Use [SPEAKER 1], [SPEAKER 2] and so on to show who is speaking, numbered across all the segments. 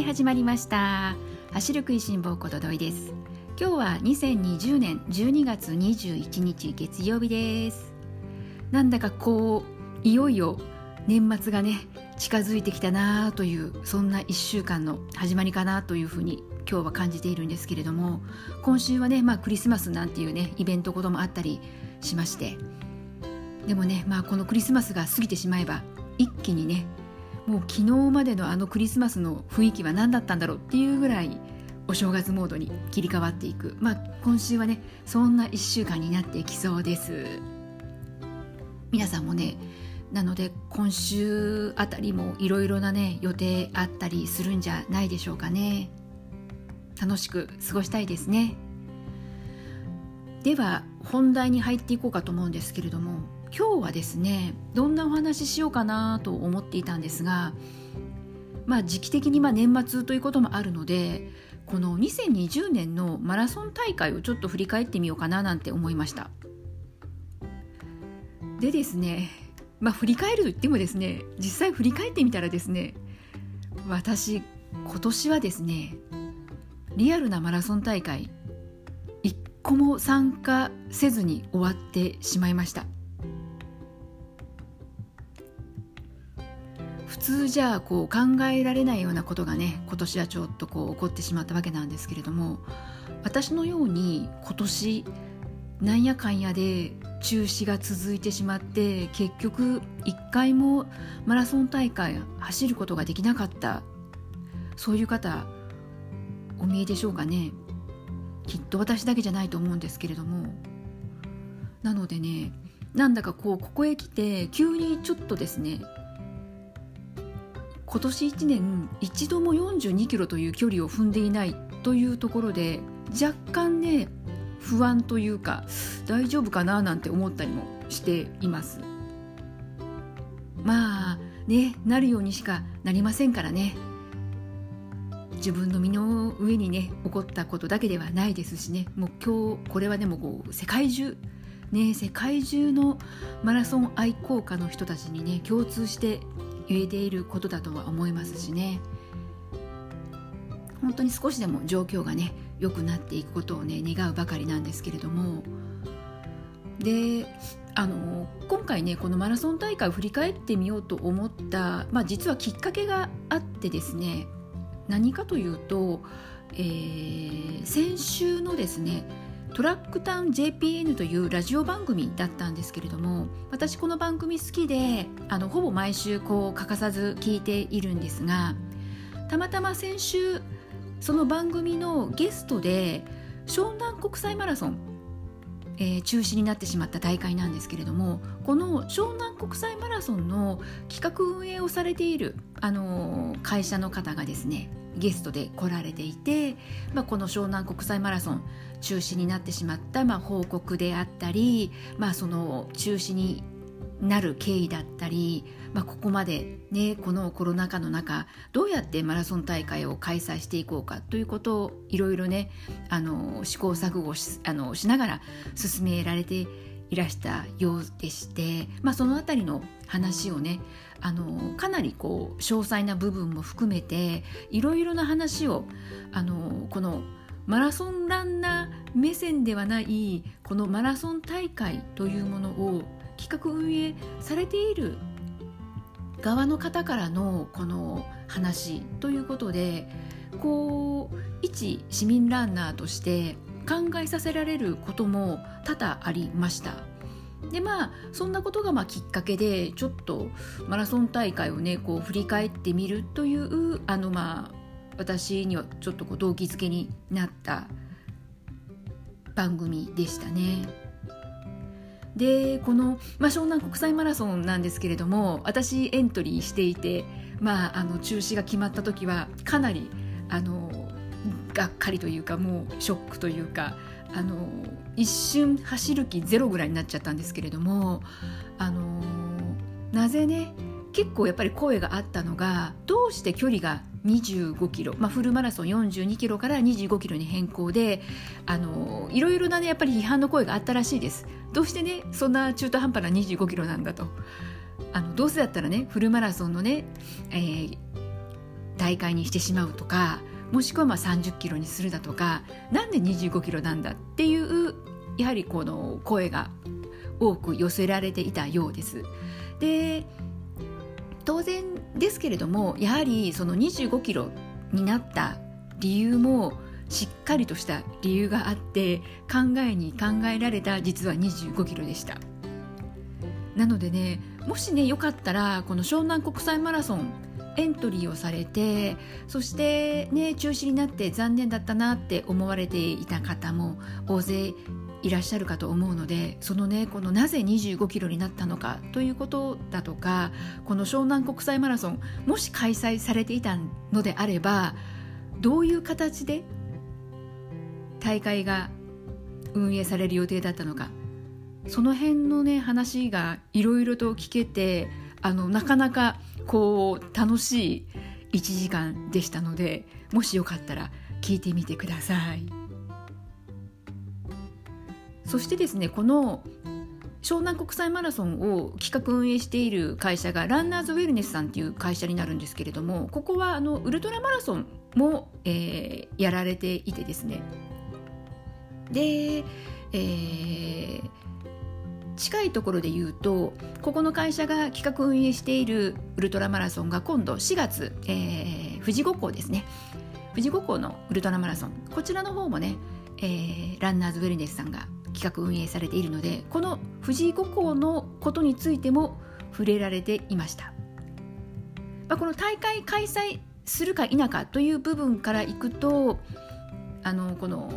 [SPEAKER 1] い始まりました。走る食いしん坊ことどいです。今日は2020年12月21日月曜日です。なんだかこういよいよ年末がね近づいてきたなというそんな1週間の始まりかなというふうに今日は感じているんですけれども今週はね、まあ、クリスマスなんていうねイベントこともあったりしまして。でもね、まあ、このクリスマスが過ぎてしまえば一気にねもう昨日までのあのクリスマスの雰囲気は何だったんだろうっていうぐらいお正月モードに切り替わっていく、まあ、今週はねそんな1週間になっていきそうです。皆さんもねなので今週あたりもいろいろなね予定あったりするんじゃないでしょうかね。楽しく過ごしたいですね。では本題に入っていこうかと思うんですけれども今日はですねどんなお話ししようかなと思っていたんですがまあ時期的にまあ年末ということもあるのでこの2020年のマラソン大会をちょっと振り返ってみようかななんて思いました。でですねまあ振り返ると言ってもですね実際振り返ってみたらですね私今年はですねリアルなマラソン大会一個も参加せずに終わってしまいました。通じゃこう考えられないようなことがね今年はちょっとこう起こってしまったわけなんですけれども私のように今年なんやかんやで中止が続いてしまって結局1回もマラソン大会走ることができなかった。そういう方お見えでしょうかね。きっと私だけじゃないと思うんですけれども。なのでねなんだかこうここへ来て急にちょっとですね今年1年一度も42キロという距離を踏んでいないというところで若干ね不安というか大丈夫かななんて思ったりもしています。まあねなるようにしかなりませんからね。自分の身の上にね起こったことだけではないですしね。もう今日これはでもこう世界中ね世界中のマラソン愛好家の人たちにね共通して言えていることだとは思いますしね。本当に少しでも状況がね良くなっていくことをね願うばかりなんですけれども。であの今回ねこのマラソン大会を振り返ってみようと思った、まあ、実はきっかけがあってですね何かというと、えー、先週のですねトラックタウン JPN というラジオ番組だったんですけれども私この番組好きであのほぼ毎週こう欠かさず聞いているんですがたまたま先週その番組のゲストで湘南国際マラソン、えー、中止になってしまった大会なんですけれどもこの湘南国際マラソンの企画運営をされている、あのー、会社の方がですねゲストで来られていて、まあ、この湘南国際マラソン中止になってしまった、まあ、報告であったり、まあ、その中止になる経緯だったり、まあ、ここまで、ね、このコロナ禍の中どうやってマラソン大会を開催していこうかということをいろいろねあの試行錯誤しあのしながら進められていらしたようでして、まあ、その辺りの話をねあのかなりこう詳細な部分も含めていろいろな話をあのこのマラソンランナー目線ではないこのマラソン大会というものを企画運営されている側の方からのこの話ということでこう一市民ランナーとして考えさせられることも多々ありました。でまあそんなことがまあきっかけでちょっとマラソン大会をねこう振り返ってみるというあのまあ私にはちょっとこう動機づけになった番組でしたね。でこの、まあ、湘南国際マラソンなんですけれども私エントリーしていて、まあ、あの中止が決まった時はかなりあのがっかりというかもうショックというかあの一瞬走る気ゼロぐらいになっちゃったんですけれどもあのなぜね結構やっぱり声があったのがどうして距離が25キロ、まあ、フルマラソン42キロから25キロに変更であのいろいろなねやっぱり批判の声があったらしいです。どうしてねそんな中途半端な25キロなんだと。あのどうせだったらねフルマラソンのね、えー、大会にしてしまうとかもしくはまあ30キロにするだとかなんで25キロなんだっていうやはりこの声が多く寄せられていたようです。で当然ですけれどもやはりその25キロになった理由もしっかりとした理由があって考えに考えられた実は25キロでしたなのでねもしねよかったらこの湘南国際マラソンエントリーをされてそしてね中止になって残念だったなって思われていた方も大勢いらっしゃるかと思うのでそのねこのなぜ25キロになったのかということだとかこの湘南国際マラソンもし開催されていたのであればどういう形で大会が運営される予定だったのかその辺のね話がいろいろと聞けてあのなかなかこう楽しい1時間でしたのでもしよかったら聞いてみてください。そしてですねこの湘南国際マラソンを企画運営している会社がランナーズウェルネスさんっていう会社になるんですけれどもここはあのウルトラマラソンも、えー、やられていてですね。で、えー、近いところで言うとここの会社が企画運営しているウルトラマラソンが今度4月、えー、富士五湖ですね。富士五湖のウルトラマラソン。こちらの方もね、えー、ランナーズウェルネスさんが企画運営されているのでこの富士五湖のことについても触れられていました、まあ、この大会開催するか否かという部分からいくとあのこの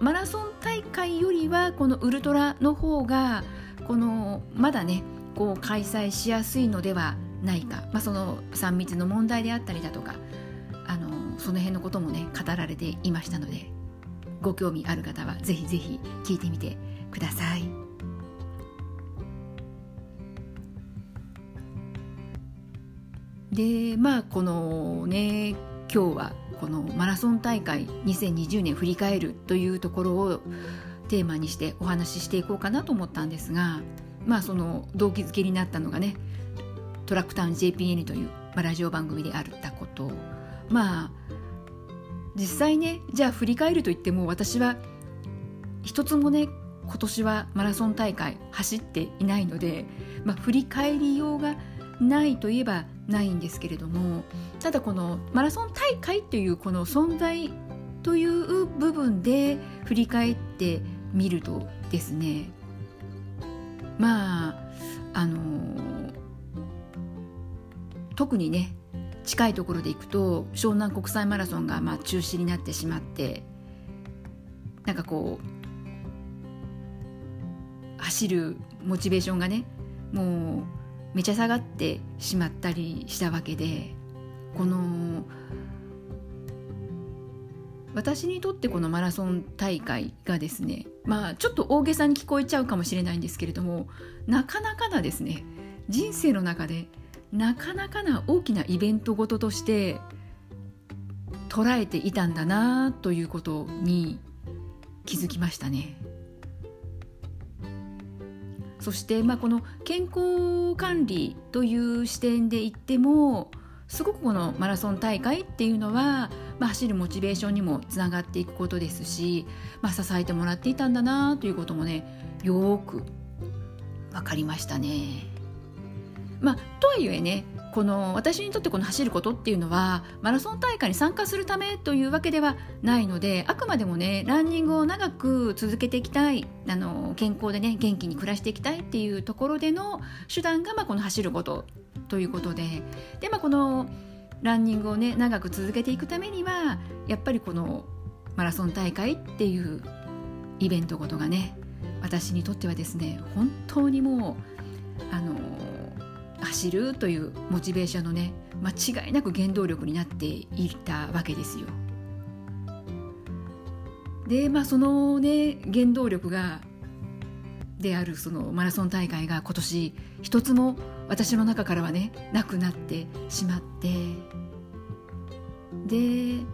[SPEAKER 1] マラソン大会よりはこのウルトラの方がこのまだねこう開催しやすいのではないか、まあ、その3密の問題であったりだとかあのその辺のこともね語られていましたのでご興味ある方はぜひぜひ聞いてみてください。でまあこのね今日はこのマラソン大会2020年振り返るというところをテーマにしてお話ししていこうかなと思ったんですがまあその動機づけになったのがねトラックタウン JPN という、まあ、ラジオ番組であったこと。まあ実際ねじゃあ振り返るといっても私は一つもね今年はマラソン大会走っていないので、まあ、振り返りようがないといえばないんですけれどもただこのマラソン大会というこの存在という部分で振り返ってみるとですねまああの特にね近いところで行くと湘南国際マラソンがまあ中止になってしまってなんかこう走るモチベーションがねもうめちゃ下がってしまったりしたわけでこの私にとってこのマラソン大会がですねまあちょっと大げさに聞こえちゃうかもしれないんですけれどもなかなかなですね人生の中でなかなかな大きなイベントごととして捉えていたんだなということに気づきましたね。そして、まあ、この健康管理という視点で言ってもすごくこのマラソン大会っていうのは、まあ、走るモチベーションにもつながっていくことですし、まあ、支えてもらっていたんだなということもねよく分かりましたね。まあ、とはいえねこの私にとってこの走ることっていうのはマラソン大会に参加するためというわけではないのであくまでもねランニングを長く続けていきたいあの健康でね元気に暮らしていきたいっていうところでの手段が、まあ、この走ることということで。で、まあ、このランニングをね長く続けていくためにはやっぱりこのマラソン大会っていうイベントごとがね私にとってはですね本当にもうあの走るというモチベーションのね間違いなく原動力になっていたわけですよ。でまあそのね原動力がであるそのマラソン大会が今年一つも私の中からはねなくなってしまってで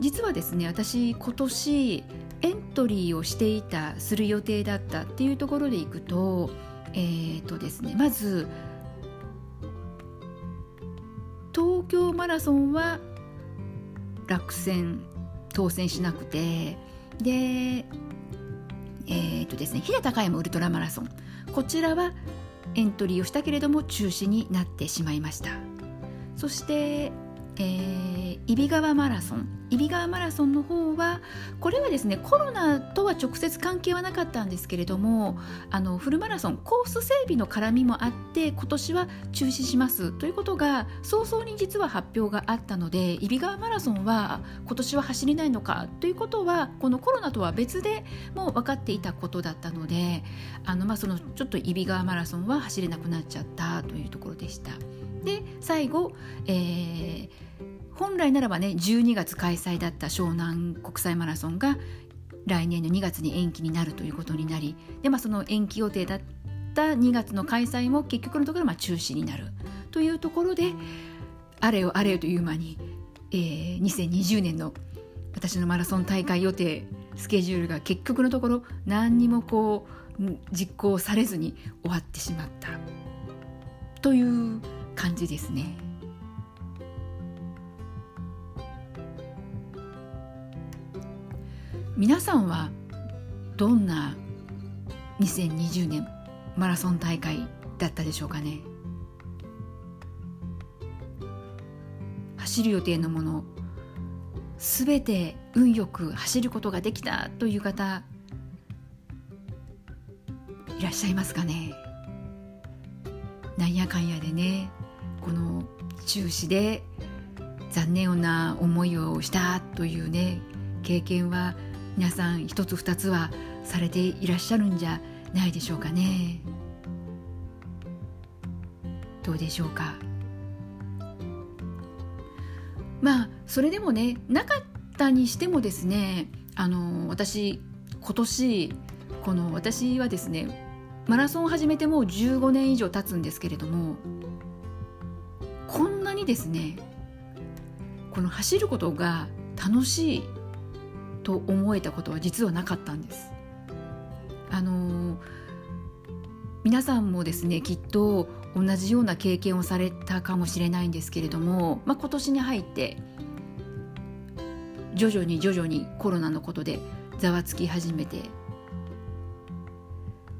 [SPEAKER 1] 実はですね私今年エントリーをしていたする予定だったっていうところでいくとえーとですねまず京マラソンは落選当選しなくてでえー、っとですね飛騨高山ウルトラマラソン。こちらはエントリーをしたけれども中止になってしまいました。そしてえー、揖斐川マラソン。揖斐川マラソンの方はこれはですねコロナとは直接関係はなかったんですけれどもあのフルマラソンコース整備の絡みもあって今年は中止します。ということが早々に実は発表があったので揖斐川マラソンは今年は走れないのか。ということはこのコロナとは別でもう分かっていたことだったのであの、まあ、そのちょっと揖斐川マラソンは走れなくなっちゃったというところでした。で最後、えー、本来ならばね12月開催だった湘南国際マラソンが来年の2月に延期になるということになりで、まあ、その延期予定だった2月の開催も結局のところまあ中止になるというところであれよあれよという間に、えー、2020年の私のマラソン大会予定スケジュールが結局のところ何にもこう実行されずに終わってしまったという感じですね。皆さんはどんな2020年マラソン大会だったでしょうかね？走る予定のものすべて運よく走ることができたという方いらっしゃいますかね？なんやかんやでねこの中止で残念な思いをしたというね経験は皆さん一つ二つはされていらっしゃるんじゃないでしょうかね。どうでしょうか。まあそれでもねなかったにしてもですねあの私今年この私はですねマラソンを始めてもう15年以上経つんですけれどもこんなにですねこの走ることが楽しいと思えたことは実はなかったんです。あの皆さんもですねきっと同じような経験をされたかもしれないんですけれども、まあ、今年に入って徐々に徐々にコロナのことでざわつき始めて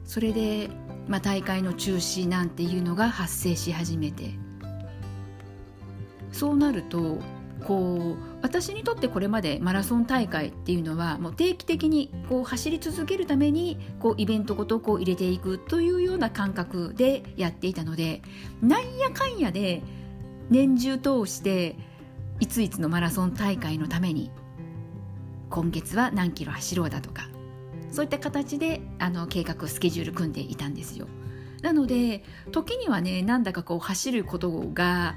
[SPEAKER 1] それで、まあ、大会の中止なんていうのが発生し始めてそうなるとこう私にとってこれまでマラソン大会っていうのはもう定期的にこう走り続けるためにこうイベントごとこう入れていくというような感覚でやっていたのでなんやかんやで年中通していついつのマラソン大会のために今月は何キロ走ろうだとかそういった形であの計画スケジュール組んでいたんですよ。なので時にはねなんだかこう走ることが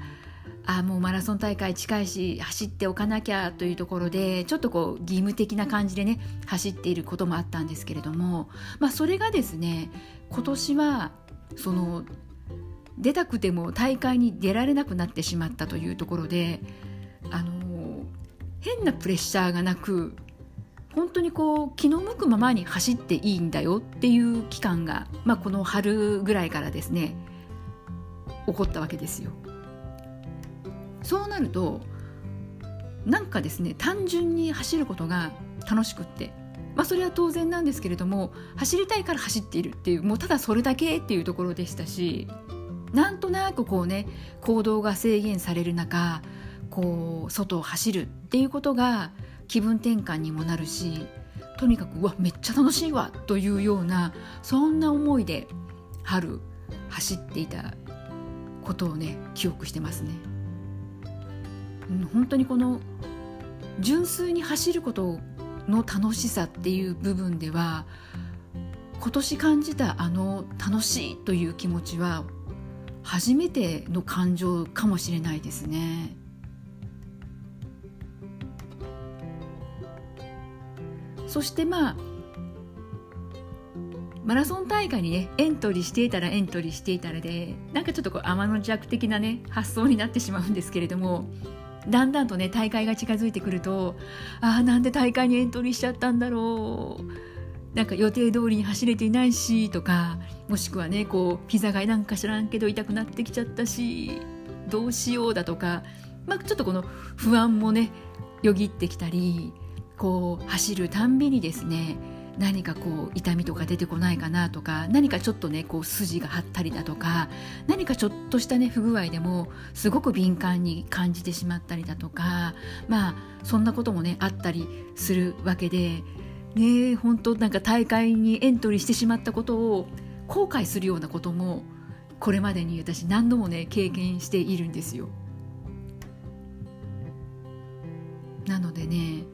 [SPEAKER 1] あもうマラソン大会近いし走っておかなきゃというところでちょっとこう義務的な感じでね走っていることもあったんですけれども、まあ、それがですね今年はその出たくても大会に出られなくなってしまったというところであの変なプレッシャーがなく本当にこう気の向くままに走っていいんだよっていう期間が、まあ、この春ぐらいからですね起こったわけですよ。そうなるとなんかですね単純に走ることが楽しくってまあそれは当然なんですけれども走りたいから走っているっていうもうただそれだけっていうところでしたしなんとなくこうね行動が制限される中こう外を走るっていうことが気分転換にもなるしとにかくうわめっちゃ楽しいわというようなそんな思いで春走っていたことをね記憶してますね。本当にこの純粋に走ることの楽しさっていう部分では今年感じたあの楽しいという気持ちは初めての感情かもしれないですね。そしてまあマラソン大会にねエントリーしていたらエントリーしていたらでなんかちょっとこう天の弱的なね発想になってしまうんですけれどもだんだんとね大会が近づいてくるとああなんで大会にエントリーしちゃったんだろう。なんか予定通りに走れていないしとかもしくはねこう膝がなんか知らんけど痛くなってきちゃったしどうしようだとか、まあ、ちょっとこの不安もねよぎってきたりこう走るたんびにですね何かこう痛みとか出てこないかなとか何かちょっとねこう筋が張ったりだとか何かちょっとしたね不具合でもすごく敏感に感じてしまったりだとかまあそんなこともねあったりするわけでね本当なんか大会にエントリーしてしまったことを後悔するようなこともこれまでに私何度もね経験しているんですよ。なのでね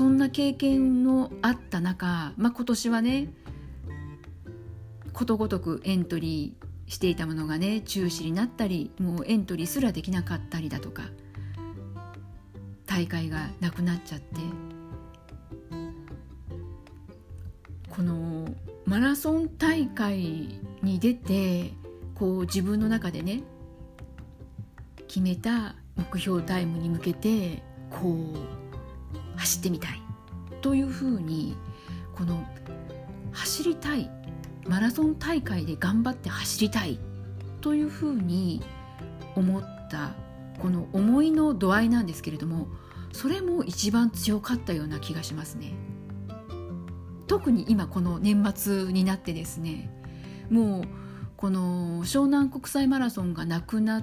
[SPEAKER 1] そんな経験のあった中、まあ、今年はねことごとくエントリーしていたものがね中止になったりもうエントリーすらできなかったりだとか大会がなくなっちゃってこのマラソン大会に出てこう自分の中でね決めた目標タイムに向けてこう走ってみたい。というふうにこの走りたいマラソン大会で頑張って走りたいというふうに思ったこの思いの度合いなんですけれどもそれも一番強かったような気がしますね。特に今この年末になってですねもうこの湘南国際マラソンがなくなっ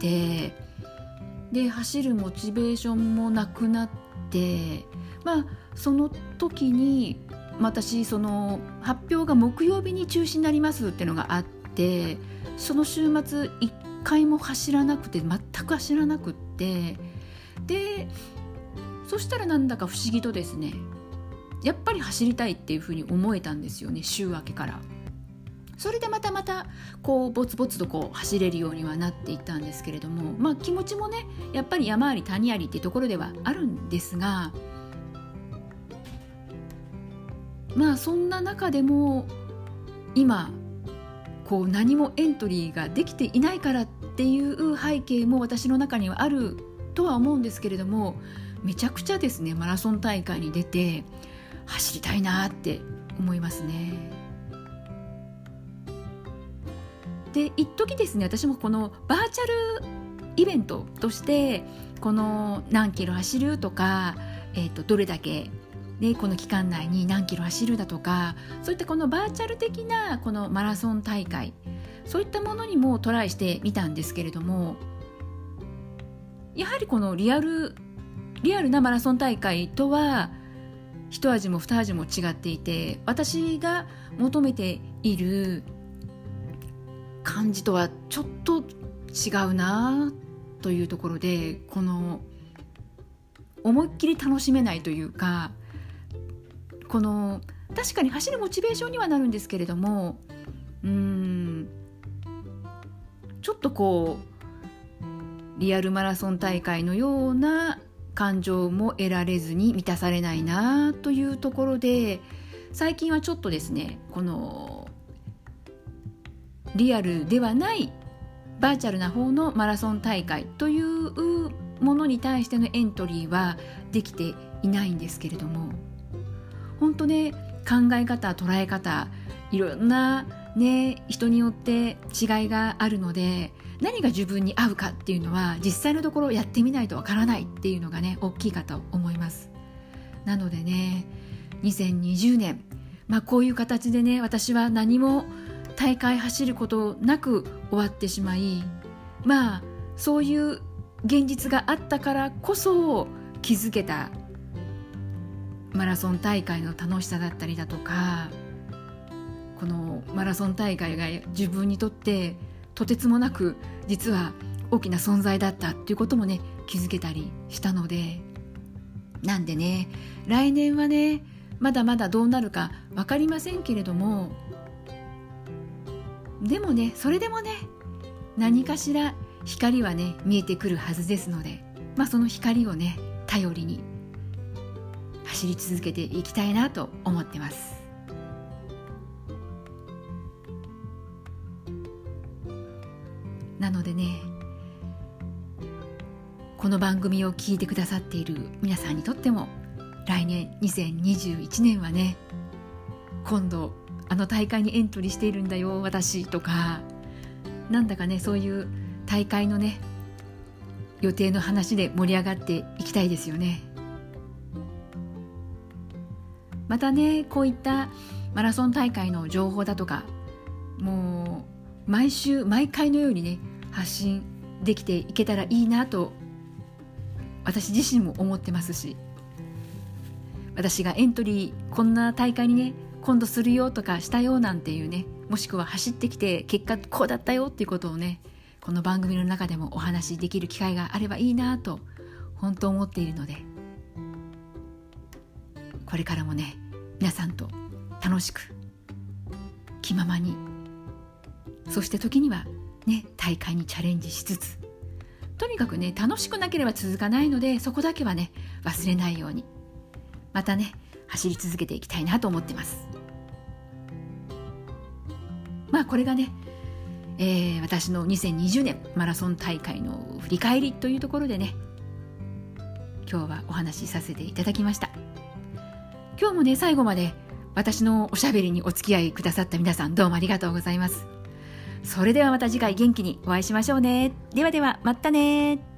[SPEAKER 1] てで走るモチベーションもなくなってまあその時に私その発表が木曜日に中止になりますっていうのがあってその週末1回も走らなくて全く走らなくってでそしたらなんだか不思議とですねやっぱり走りたいっていうふうに思えたんですよね週明けから。それでまたまたこうぼつぼつとこう走れるようにはなっていったんですけれどもまあ気持ちもねやっぱり山あり谷ありっていうところではあるんですがまあそんな中でも今こう何もエントリーができていないからっていう背景も私の中にはあるとは思うんですけれどもめちゃくちゃですねマラソン大会に出て走りたいなって思いますね。で一時ですね私もこのバーチャルイベントとしてこの何キロ走るとか、えー、とどれだけでこの期間内に何キロ走るだとかそういったこのバーチャル的なこのマラソン大会そういったものにもトライしてみたんですけれどもやはりこのリアルリアルなマラソン大会とは一味も二味も違っていて私が求めている感じとはちょっと違うなというところでこの思いっきり楽しめないというかこの確かに走るモチベーションにはなるんですけれどもうんちょっとこうリアルマラソン大会のような感情も得られずに満たされないなというところで最近はちょっとですねこのリアルではないバーチャルな方のマラソン大会というものに対してのエントリーはできていないんですけれども本当ね考え方捉え方いろんなね人によって違いがあるので何が自分に合うかっていうのは実際のところやってみないとわからないっていうのがね大きいかと思います。なのでね2020年まあこういう形でね私は何も大会走ることなく終わってしまいまあそういう現実があったからこそ気づけたマラソン大会の楽しさだったりだとかこのマラソン大会が自分にとってとてつもなく実は大きな存在だったっていうこともね気づけたりしたので。なんでね来年はねまだまだどうなるか分かりませんけれどもでもねそれでもね何かしら光はね見えてくるはずですので、まあ、その光をね頼りに走り続けていきたいなと思ってます。なのでねこの番組を聞いてくださっている皆さんにとっても来年2021年はね今度あの大会にエントリーしているんだよ私とか。なんだかねそういう大会のね予定の話で盛り上がっていきたいですよね。またねこういったマラソン大会の情報だとかもう毎週毎回のようにね発信できていけたらいいなと私自身も思ってますし私がエントリーこんな大会にね今度するよとかしたよなんていうねもしくは走ってきて結果こうだったよっていうことをねこの番組の中でもお話しできる機会があればいいなと本当思っているのでこれからもね皆さんと楽しく気ままにそして時にはね大会にチャレンジしつつとにかくね楽しくなければ続かないのでそこだけはね忘れないようにまたね走り続けていきたいなと思ってます。まあこれがね、えー、私の2020年マラソン大会の振り返りというところでね今日はお話しさせていただきました。今日もね最後まで私のおしゃべりにお付き合いくださった皆さんどうもありがとうございます。それではまた次回元気にお会いしましょうね。ではではまたね